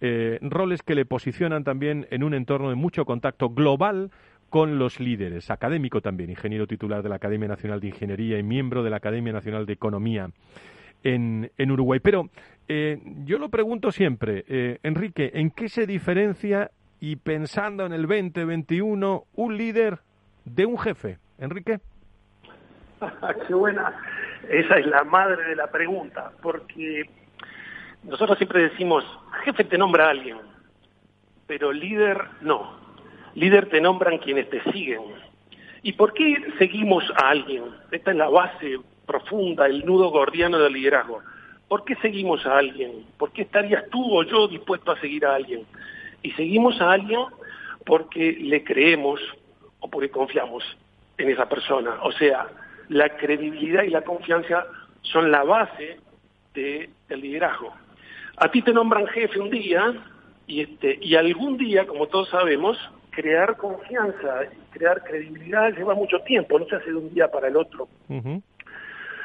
eh, roles que le posicionan también en un entorno de mucho contacto global con los líderes, académico también, ingeniero titular de la Academia Nacional de Ingeniería y miembro de la Academia Nacional de Economía en, en Uruguay. Pero eh, yo lo pregunto siempre, eh, Enrique, ¿en qué se diferencia y pensando en el 2021 un líder de un jefe? Enrique. Qué buena. Esa es la madre de la pregunta, porque nosotros siempre decimos, jefe te nombra a alguien, pero líder no. Líder te nombran quienes te siguen. ¿Y por qué seguimos a alguien? Esta es la base profunda, el nudo gordiano del liderazgo. ¿Por qué seguimos a alguien? ¿Por qué estarías tú o yo dispuesto a seguir a alguien? Y seguimos a alguien porque le creemos o porque confiamos en esa persona. O sea, la credibilidad y la confianza son la base del liderazgo. A ti te nombran jefe un día y, este, y algún día, como todos sabemos, crear confianza, crear credibilidad lleva mucho tiempo, no se hace de un día para el otro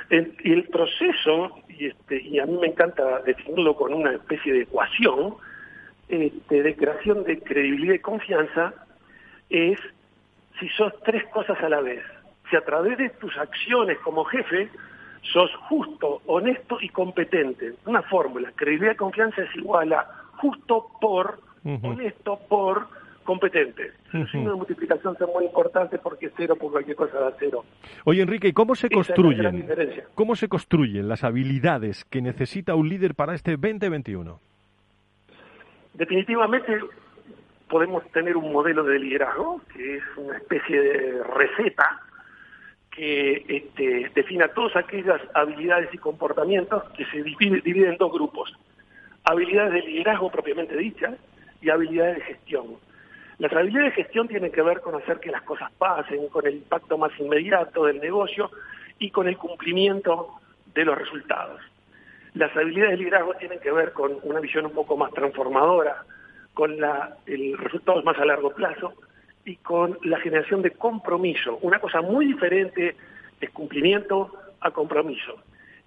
y el proceso, y, este, y a mí me encanta definirlo con una especie de ecuación, este, de creación de credibilidad y confianza, es si sos tres cosas a la vez. Si a través de tus acciones como jefe sos justo, honesto y competente. Una fórmula, credibilidad y confianza es igual a justo por, honesto por, competente. Los signos de multiplicación son muy importantes porque cero por cualquier cosa da cero. Oye, Enrique, ¿y cómo se construyen? ¿Cómo se construyen las habilidades que necesita un líder para este 2021? Definitivamente podemos tener un modelo de liderazgo que es una especie de receta que este, defina todas aquellas habilidades y comportamientos que se dividen en dos grupos. Habilidades de liderazgo propiamente dichas y habilidades de gestión. Las habilidades de gestión tienen que ver con hacer que las cosas pasen, con el impacto más inmediato del negocio y con el cumplimiento de los resultados. Las habilidades de liderazgo tienen que ver con una visión un poco más transformadora, con la, el resultado más a largo plazo y con la generación de compromiso. Una cosa muy diferente es cumplimiento a compromiso.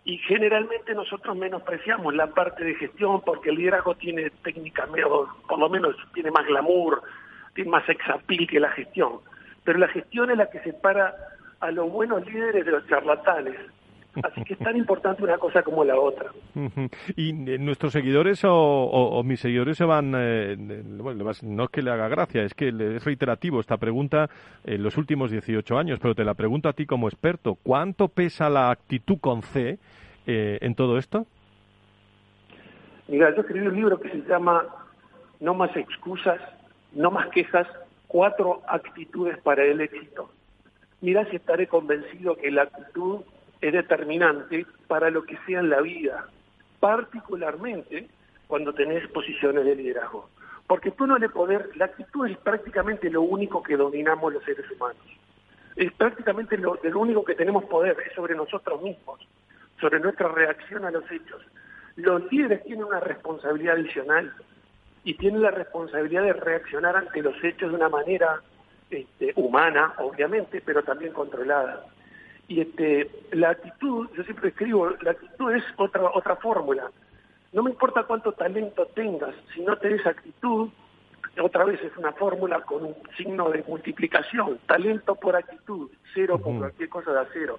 Y generalmente nosotros menospreciamos la parte de gestión porque el liderazgo tiene técnicamente, o por lo menos tiene más glamour, más exapil que la gestión. Pero la gestión es la que separa a los buenos líderes de los charlatanes. Así que es tan importante una cosa como la otra. Y eh, nuestros seguidores o, mis seguidores se van, eh, bueno, no es que le haga gracia, es que es reiterativo esta pregunta en los últimos 18 años, pero te la pregunto a ti como experto, ¿cuánto pesa la actitud con C eh, en todo esto? Mira, yo escribí un libro que se llama No más excusas, no más quejas, cuatro actitudes para el éxito. Mira si estaré convencido que la actitud es determinante para lo que sea en la vida, particularmente cuando tenés posiciones de liderazgo. Porque tú no le poder, la actitud es prácticamente lo único que dominamos los seres humanos. Es prácticamente lo, lo único que tenemos poder, es sobre nosotros mismos, sobre nuestra reacción a los hechos. Los líderes tienen una responsabilidad adicional y tiene la responsabilidad de reaccionar ante los hechos de una manera este, humana, obviamente, pero también controlada. Y este, la actitud, yo siempre escribo, la actitud es otra, otra fórmula. No me importa cuánto talento tengas, si no tenés actitud, otra vez es una fórmula con un signo de multiplicación, talento por actitud, cero por cualquier cosa de cero.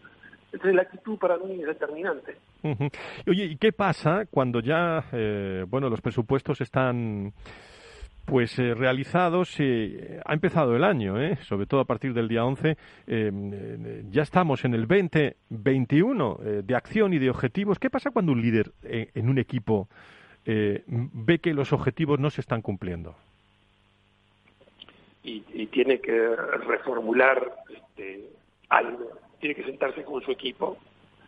Entonces la actitud para mí es determinante. Oye, ¿y qué pasa cuando ya, eh, bueno, los presupuestos están pues eh, realizados, eh, ha empezado el año, ¿eh? sobre todo a partir del día 11, eh, ya estamos en el 2021 de acción y de objetivos. ¿Qué pasa cuando un líder en un equipo ve que los objetivos no se están cumpliendo? Y, y tiene que reformular este, algo, tiene que sentarse con su equipo.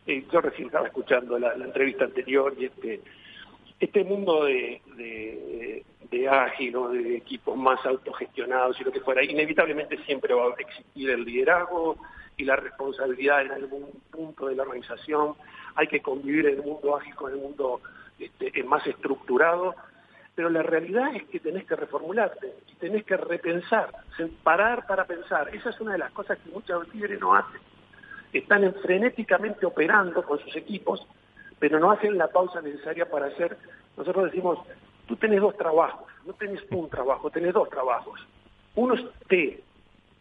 yo recién estaba escuchando la, entrevista anterior y este este mundo de, de, ágil de equipos más autogestionados y lo que fuera, inevitablemente siempre va a existir el liderazgo y la responsabilidad en algún punto de la organización. Hay que convivir el mundo ágil con el mundo este, más estructurado, pero la realidad es que tenés que reformularte tenés que repensar, parar para pensar. Esa es una de las cosas que muchos líderes no hacen. Están frenéticamente operando con sus equipos pero no hacen la pausa necesaria para hacer, nosotros decimos, tú tenés dos trabajos, no tenés un trabajo, tenés dos trabajos. Uno es T,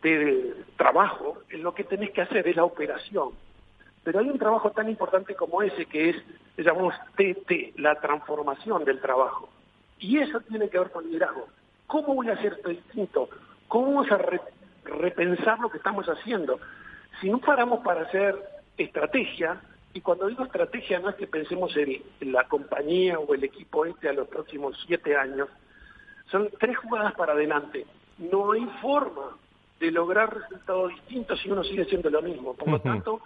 de trabajo, en lo que tenés que hacer es la operación. Pero hay un trabajo tan importante como ese que es, le llamamos TT, la transformación del trabajo. Y eso tiene que ver con liderazgo. ¿Cómo voy a hacer esto distinto? ¿Cómo vamos a repensar lo que estamos haciendo? Si no paramos para hacer estrategia, y cuando digo estrategia no es que pensemos en, la compañía o el equipo este a los próximos siete años, son tres jugadas para adelante. No hay forma de lograr resultados distintos si uno sigue siendo lo mismo. Por lo tanto,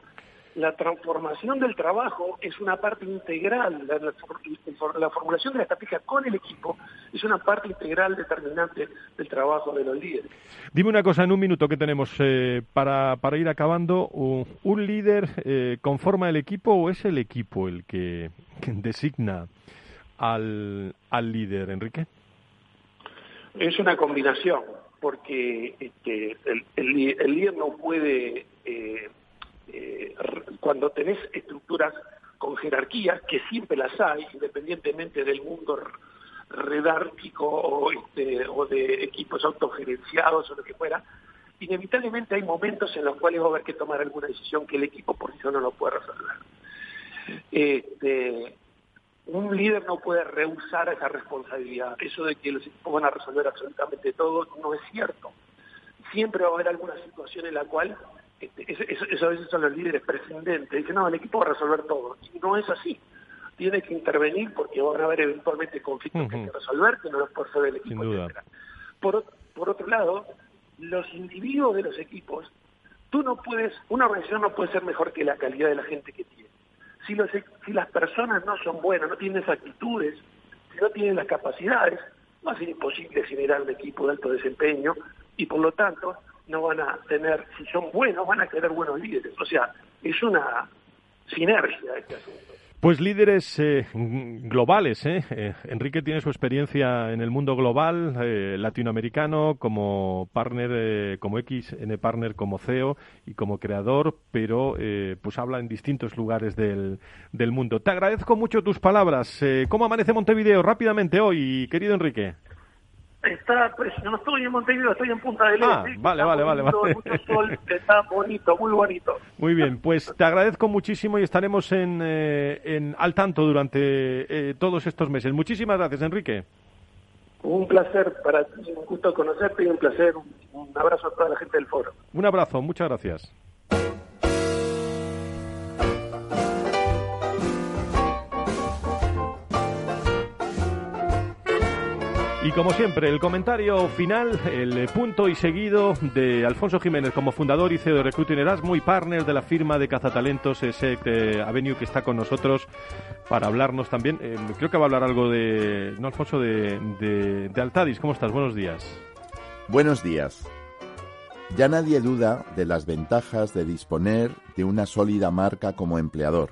la transformación del trabajo es una parte integral, la, la, formulación de la estrategia con el equipo es una parte integral determinante del trabajo de los líderes. Dime una cosa en un minuto que tenemos eh, para, para ir acabando. ¿Un líder eh, conforma el equipo o es el equipo el que, designa al, al líder, Enrique? Es una combinación, porque este, el, el, líder no puede... Eh, eh, cuando tenés estructuras con jerarquías, que siempre las hay, independientemente del mundo redárquico o, este, o de equipos autogerenciados o lo que fuera, inevitablemente hay momentos en los cuales va a haber que tomar alguna decisión que el equipo por sí solo no puede resolver. Este, un líder no puede rehusar esa responsabilidad. Eso de que los equipos van a resolver absolutamente todo no es cierto. Siempre va a haber alguna situación en la cual eso, a veces son los líderes prescindentes, dicen, no, el equipo va a resolver todo. Y no es así. Tiene que intervenir porque van a haber eventualmente conflictos que hay que resolver, que no los puede resolver el equipo, Por, por otro lado, los individuos de los equipos, tú no puedes, una organización no puede ser mejor que la calidad de la gente que tiene. Si, los, si las personas no son buenas, no tienen esas actitudes, si no tienen las capacidades, va a ser imposible generar un equipo de alto desempeño y por lo tanto no van a tener, si son buenos, van a tener buenos líderes. O sea, es una sinergia este asunto. Pues líderes eh, globales, ¿eh? ¿eh? Enrique tiene su experiencia en el mundo global, eh, latinoamericano, como partner, eh, como XN partner, como CEO y como creador, pero pues habla en distintos lugares del, del mundo. Te agradezco mucho tus palabras. ¿Cómo amanece Montevideo rápidamente hoy, querido Enrique? Está, pues, no estoy en Montevideo, estoy en Punta del ah, Este. Vale, vale, vale, vale. Mucho sol, está bonito, muy bonito. Muy bien, pues te agradezco muchísimo y estaremos en, eh, en al tanto durante eh, todos estos meses. Muchísimas gracias, Enrique. Un placer para ti, un gusto conocerte y un placer. un abrazo a toda la gente del foro. Un abrazo, muchas gracias. Como siempre, el comentario final, el punto y seguido de Alfonso Jiménez como fundador y CEO de Recruiting Erasmus y partner de la firma de cazatalentos SEC Avenue que está con nosotros para hablarnos también. Eh, creo que va a hablar algo de, no Alfonso, de, de Altadis. ¿Cómo estás? Buenos días. Buenos días. Ya nadie duda de las ventajas de disponer de una sólida marca como empleador.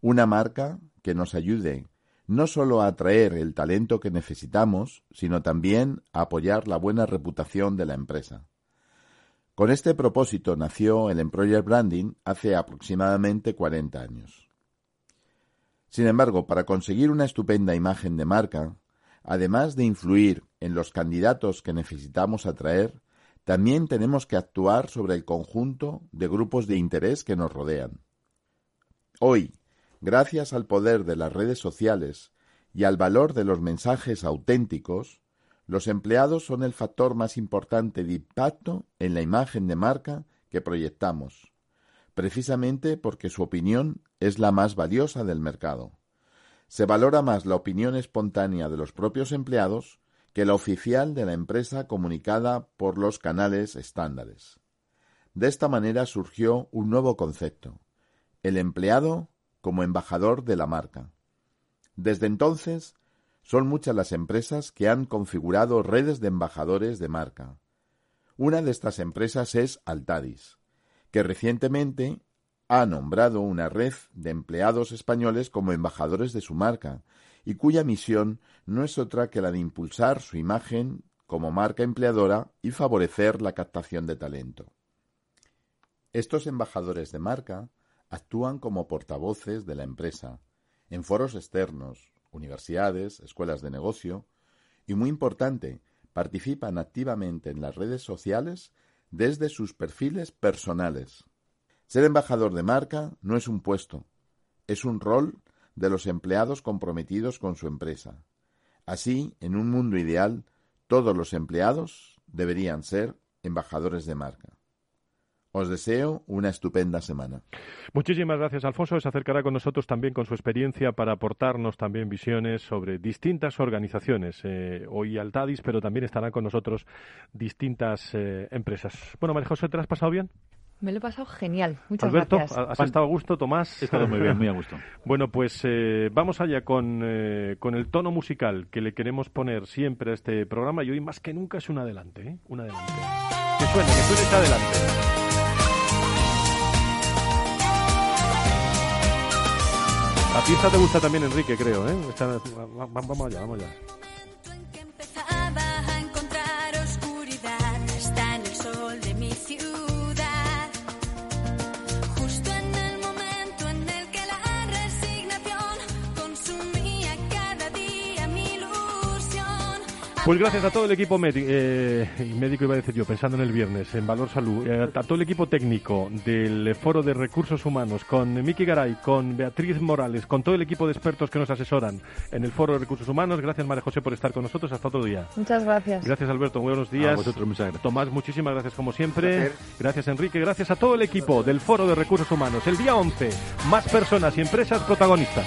Una marca que nos ayude no solo a atraer el talento que necesitamos, sino también a apoyar la buena reputación de la empresa. Con este propósito nació el Employer Branding hace aproximadamente 40 años. Sin embargo, para conseguir una estupenda imagen de marca, además de influir en los candidatos que necesitamos atraer, también tenemos que actuar sobre el conjunto de grupos de interés que nos rodean. Hoy, gracias al poder de las redes sociales y al valor de los mensajes auténticos, los empleados son el factor más importante de impacto en la imagen de marca que proyectamos, precisamente porque su opinión es la más valiosa del mercado. Se valora más la opinión espontánea de los propios empleados que la oficial de la empresa comunicada por los canales estándares. De esta manera surgió un nuevo concepto, el empleado como embajador de la marca. Desde entonces, son muchas las empresas que han configurado redes de embajadores de marca. Una de estas empresas es Altadis, que recientemente ha nombrado una red de empleados españoles como embajadores de su marca y cuya misión no es otra que la de impulsar su imagen como marca empleadora y favorecer la captación de talento. Estos embajadores de marca actúan como portavoces de la empresa en foros externos, universidades, escuelas de negocio y, muy importante, participan activamente en las redes sociales desde sus perfiles personales. Ser embajador de marca no es un puesto, es un rol de los empleados comprometidos con su empresa. Así, en un mundo ideal, todos los empleados deberían ser embajadores de marca. Os deseo una estupenda semana. Muchísimas gracias, Alfonso. Se acercará con nosotros también con su experiencia para aportarnos también visiones sobre distintas organizaciones. Eh, hoy Altadis, pero también estarán con nosotros distintas eh, empresas. Bueno, María José, ¿te has pasado bien? Me lo he pasado genial. Muchas Alberto, gracias. ¿has estado a gusto, Tomás? He estado muy bien, muy a gusto. Bueno, pues eh, vamos allá con, eh, con el tono musical que le queremos poner siempre a este programa y hoy más que nunca es un adelante, ¿eh? Un adelante. Que suene, que suene este adelante. A ti esta te gusta también, Enrique, creo, ¿eh? Vamos allá, vamos allá. Pues gracias a todo el equipo médico, médico iba a decir yo, pensando en el viernes, en Valor Salud, eh, a todo el equipo técnico del Foro de Recursos Humanos, con Miki Garay, con Beatriz Morales, con todo el equipo de expertos que nos asesoran en el Foro de Recursos Humanos. Gracias, María José, por estar con nosotros. Hasta otro día. Muchas gracias. Gracias, Alberto. Buenos días. A vosotros, muchas gracias. Tomás, muchísimas gracias como siempre. Gracias, Enrique. Gracias a todo el equipo del Foro de Recursos Humanos. El día 11, más personas y empresas protagonistas.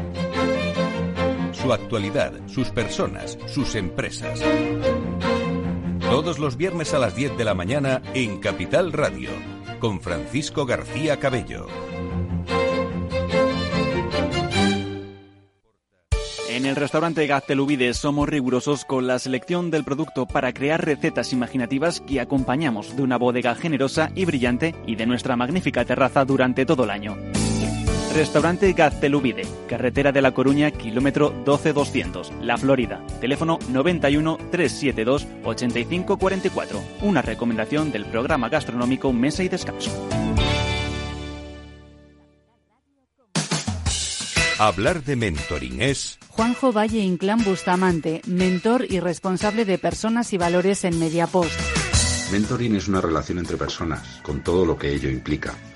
Su actualidad, sus personas, sus empresas. Todos los viernes a las 10 de la mañana en Capital Radio, con Francisco García Cabello. En el restaurante Gaztelubides somos rigurosos con la selección del producto para crear recetas imaginativas que acompañamos de una bodega generosa y brillante y de nuestra magnífica terraza durante todo el año. Restaurante Gaztelubide, carretera de La Coruña, kilómetro 12200, La Florida. Teléfono 91 372 8544. Una recomendación del programa gastronómico Mesa y Descanso. Hablar de mentoring es Juanjo Valle Inclán Bustamante, mentor y responsable de personas y valores en Mediapost. Mentoring es una relación entre personas, con todo lo que ello implica.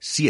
7.